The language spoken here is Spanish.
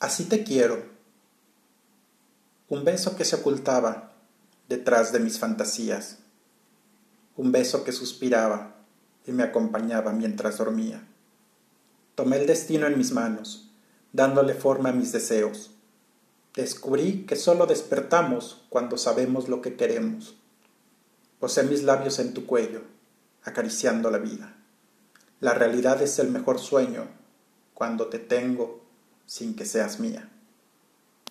Así te quiero. Un beso que se ocultaba detrás de mis fantasías. Un beso que suspiraba y me acompañaba mientras dormía. Tomé el destino en mis manos, dándole forma a mis deseos. Descubrí que solo despertamos cuando sabemos lo que queremos. Posé mis labios en tu cuello, acariciando la vida. La realidad es el mejor sueño cuando te tengo sin que seas mía.